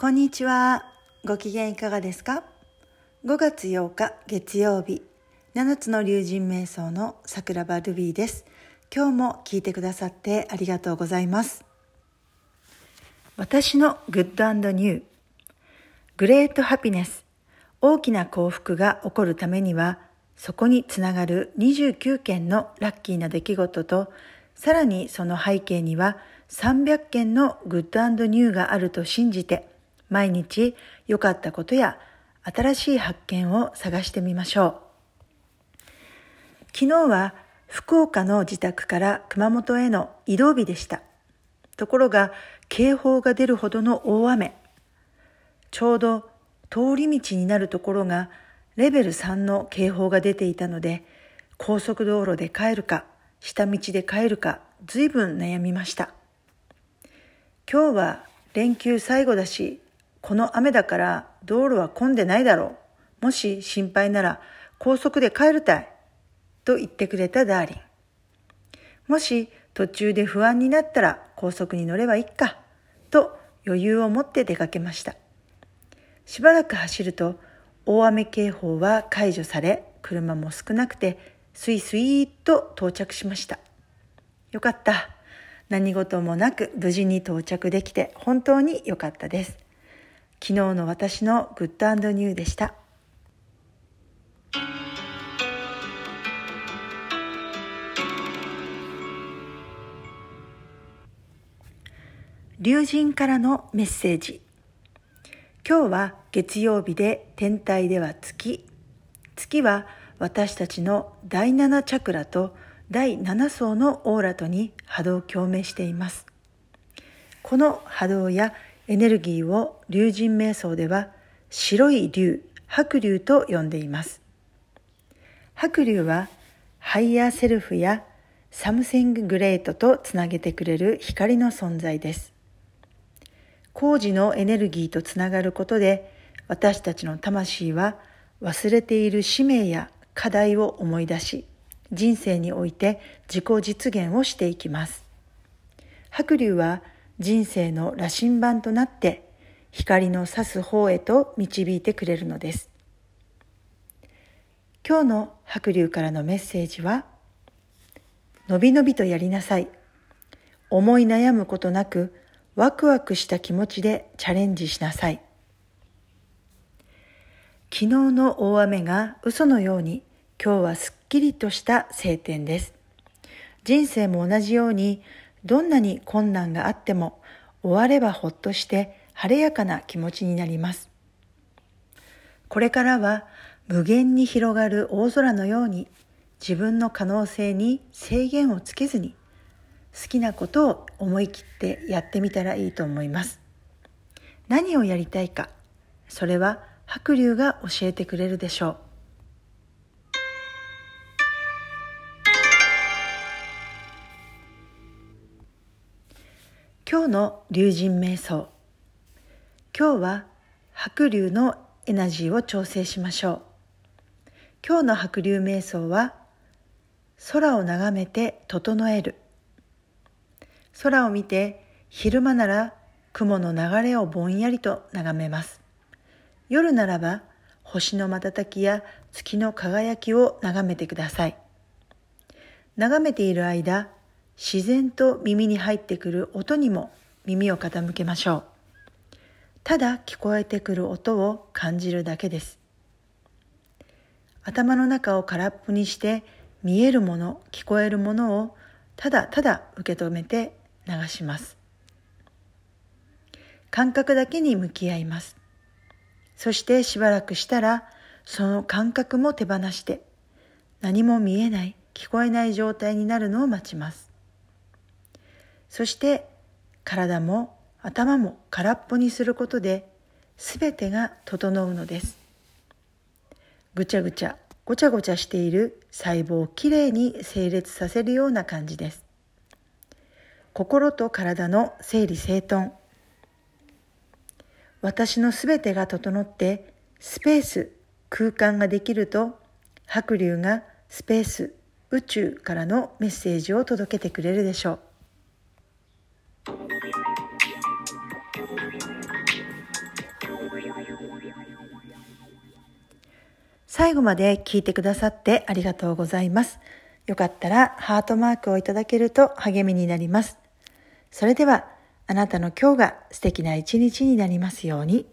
こんにちは。ご機嫌いかがですか ?5 月8日月曜日、7つの竜神瞑想の桜庭ルビーです。今日も聞いてくださってありがとうございます。私の Good New。 Great Happiness。大きな幸福が起こるためには、そこにつながる29件のラッキーな出来事と、さらにその背景には300件のグッドニューがあると信じて、毎日良かったことや新しい発見を探してみましょう。昨日は福岡の自宅から熊本への移動日でした。ところが警報が出るほどの大雨。ちょうど通り道になるところがレベル3の警報が出ていたので高速道路で帰るか下道で帰るか随分悩みました。今日は連休最後だしこの雨だから道路は混んでないだろう。もし心配なら高速で帰るたい。と言ってくれたダーリン。もし途中で不安になったら高速に乗ればいいか。と余裕を持って出かけました。しばらく走ると大雨警報は解除され車も少なくてスイスイーと到着しました。よかった。何事もなく無事に到着できて本当に良かったです。昨日の私のグッドニューでした。竜神からのメッセージ。今日は月曜日で天体では月。月は私たちの第七チャクラと第七層のオーラとに波動を共鳴しています。この波動やエネルギーを竜神瞑想では白い竜、白竜と呼んでいます。白竜はハイヤーセルフやサムシンググレートとつなげてくれる光の存在です。工事のエネルギーとつながることで私たちの魂は忘れている使命や課題を思い出し人生において自己実現をしていきます。白竜は人生の羅針盤となって光の差す方へと導いてくれるのです。今日の白龍からのメッセージは、のびのびとやりなさい。思い悩むことなく、ワクワクした気持ちでチャレンジしなさい。昨日の大雨が嘘のように、今日はすっきりとした晴天です。人生も同じようにどんなに困難があっても終わればほっとして晴れやかな気持ちになります。これからは無限に広がる大空のように自分の可能性に制限をつけずに好きなことを思い切ってやってみたらいいと思います。何をやりたいか、それは白龍が教えてくれるでしょう。今日の龍神瞑想。今日は白龍のエナジーを調整しましょう。今日の白龍瞑想は空を眺めて整える。空を見て昼間なら雲の流れをぼんやりと眺めます。夜ならば星の瞬きや月の輝きを眺めてください。眺めている間自然と耳に入ってくる音にも耳を傾けましょう。ただ聞こえてくる音を感じるだけです。頭の中を空っぽにして見えるもの、聞こえるものをただただ受け止めて流します。感覚だけに向き合います。そしてしばらくしたらその感覚も手放して何も見えない、聞こえない状態になるのを待ちます。そして体も頭も空っぽにすることで全てが整うのです。ぐちゃぐちゃ、ごちゃごちゃしている細胞をきれいに整列させるような感じです。心と体の整理整頓。私の全てが整ってスペース、空間ができると白龍がスペース、宇宙からのメッセージを届けてくれるでしょう。最後まで聞いてくださってありがとうございます。よかったらハートマークをいただけると励みになります。それでは、あなたの今日が素敵な一日になりますように。